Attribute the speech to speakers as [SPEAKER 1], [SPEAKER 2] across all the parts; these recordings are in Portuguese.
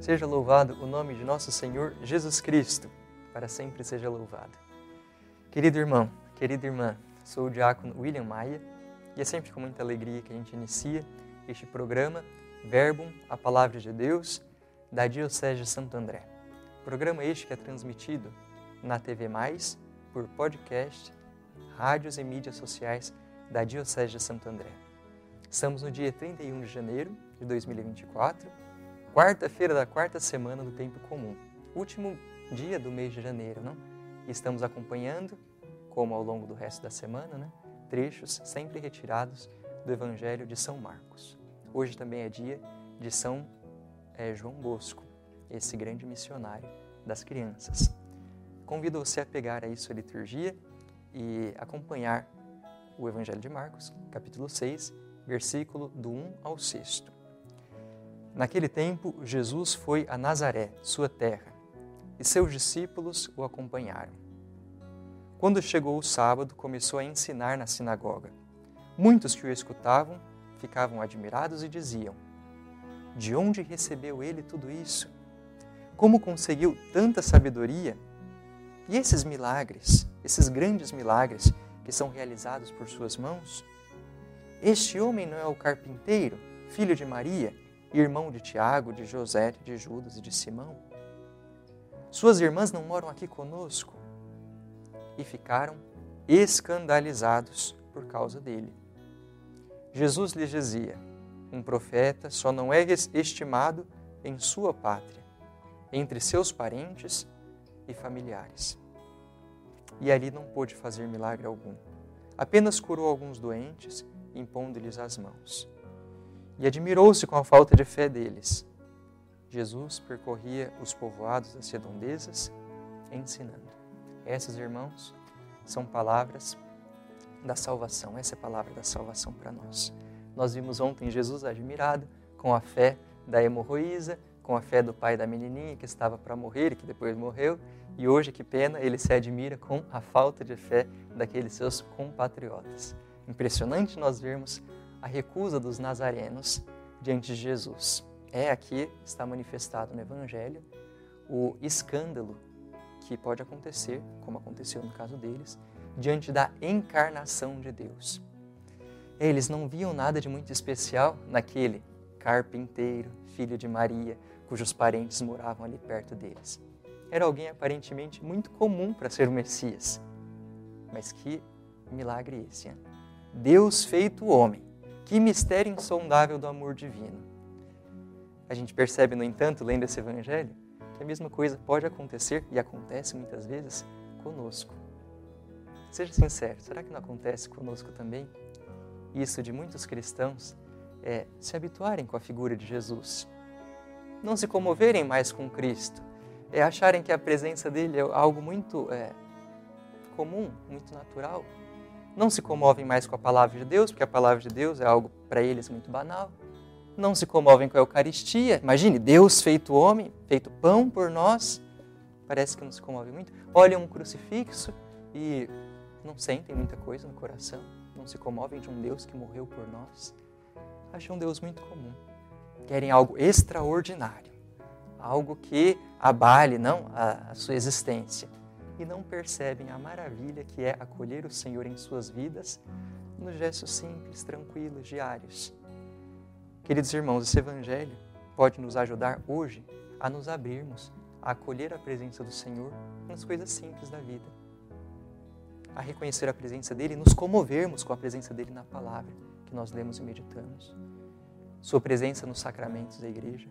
[SPEAKER 1] Seja louvado o nome de nosso Senhor Jesus Cristo, para sempre seja louvado. Querido irmão, querida irmã, sou o diácono William Maia e é sempre com muita alegria que a gente inicia este programa Verbum, a Palavra de Deus, da Diocese de Santo André. Programa este que é transmitido na TV Mais, por podcast, rádios e mídias sociais da Diocese de Santo André. Estamos no dia 31 de janeiro de 2024 quarta-feira da quarta semana do tempo comum, último dia do mês de janeiro, não? E estamos acompanhando, como ao longo do resto da semana, né, trechos sempre retirados do Evangelho de São Marcos. Hoje também é dia de São é, João Bosco, esse grande missionário das crianças. Convido você a pegar aí sua liturgia e acompanhar o Evangelho de Marcos, capítulo 6, versículo do 1 ao 6. Naquele tempo, Jesus foi a Nazaré, sua terra, e seus discípulos o acompanharam. Quando chegou o sábado, começou a ensinar na sinagoga. Muitos que o escutavam ficavam admirados e diziam: De onde recebeu ele tudo isso? Como conseguiu tanta sabedoria? E esses milagres, esses grandes milagres que são realizados por suas mãos? Este homem não é o carpinteiro, filho de Maria? Irmão de Tiago, de José, de Judas e de Simão? Suas irmãs não moram aqui conosco? E ficaram escandalizados por causa dele. Jesus lhes dizia: Um profeta só não é estimado em sua pátria, entre seus parentes e familiares. E ali não pôde fazer milagre algum. Apenas curou alguns doentes, impondo-lhes as mãos e admirou-se com a falta de fé deles. Jesus percorria os povoados das redondezas, ensinando. Essas, irmãos, são palavras da salvação. Essa é a palavra da salvação para nós. Nós vimos ontem Jesus admirado com a fé da hemorroísa, com a fé do pai da menininha que estava para morrer e que depois morreu, e hoje, que pena, ele se admira com a falta de fé daqueles seus compatriotas. Impressionante nós vermos a recusa dos nazarenos diante de Jesus. É aqui está manifestado no Evangelho o escândalo que pode acontecer, como aconteceu no caso deles, diante da encarnação de Deus. Eles não viam nada de muito especial naquele carpinteiro, filho de Maria, cujos parentes moravam ali perto deles. Era alguém aparentemente muito comum para ser o Messias. Mas que milagre esse, hein? Deus feito homem que mistério insondável do amor divino. A gente percebe, no entanto, lendo esse evangelho, que a mesma coisa pode acontecer e acontece muitas vezes conosco. Seja sincero, será que não acontece conosco também? Isso de muitos cristãos é se habituarem com a figura de Jesus, não se comoverem mais com Cristo, é acharem que a presença dele é algo muito é, comum, muito natural, não se comovem mais com a palavra de Deus, porque a palavra de Deus é algo para eles muito banal. Não se comovem com a Eucaristia. Imagine, Deus feito homem, feito pão por nós. Parece que não se comove muito. Olham um crucifixo e não sentem muita coisa no coração. Não se comovem de um Deus que morreu por nós. Acham Deus muito comum. Querem algo extraordinário. Algo que abale, não, a, a sua existência e não percebem a maravilha que é acolher o Senhor em suas vidas nos gestos simples, tranquilos, diários. Queridos irmãos, esse Evangelho pode nos ajudar hoje a nos abrirmos, a acolher a presença do Senhor nas coisas simples da vida, a reconhecer a presença dele e nos comovermos com a presença dele na palavra que nós lemos e meditamos. Sua presença nos sacramentos da igreja,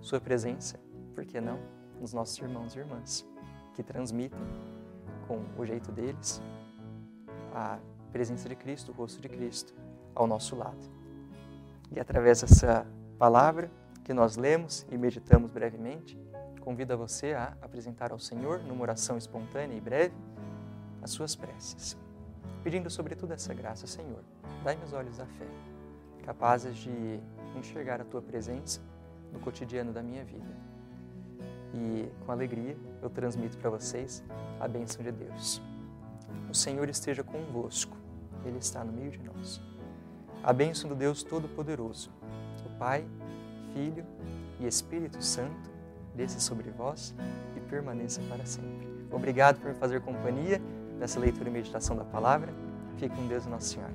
[SPEAKER 1] sua presença, por que não, nos nossos irmãos e irmãs que transmitem com o jeito deles a presença de Cristo, o rosto de Cristo ao nosso lado. E através dessa palavra que nós lemos e meditamos brevemente, convido a você a apresentar ao Senhor, numa oração espontânea e breve, as suas preces, pedindo sobretudo essa graça, Senhor, dai-me os olhos da fé, capazes de enxergar a tua presença no cotidiano da minha vida e com alegria eu transmito para vocês a bênção de Deus. O Senhor esteja convosco, Ele está no meio de nós. A bênção do Deus Todo-Poderoso, o Pai, Filho e Espírito Santo, desça sobre vós e permaneça para sempre. Obrigado por me fazer companhia nessa leitura e meditação da palavra. Fique com Deus, Nosso Senhor.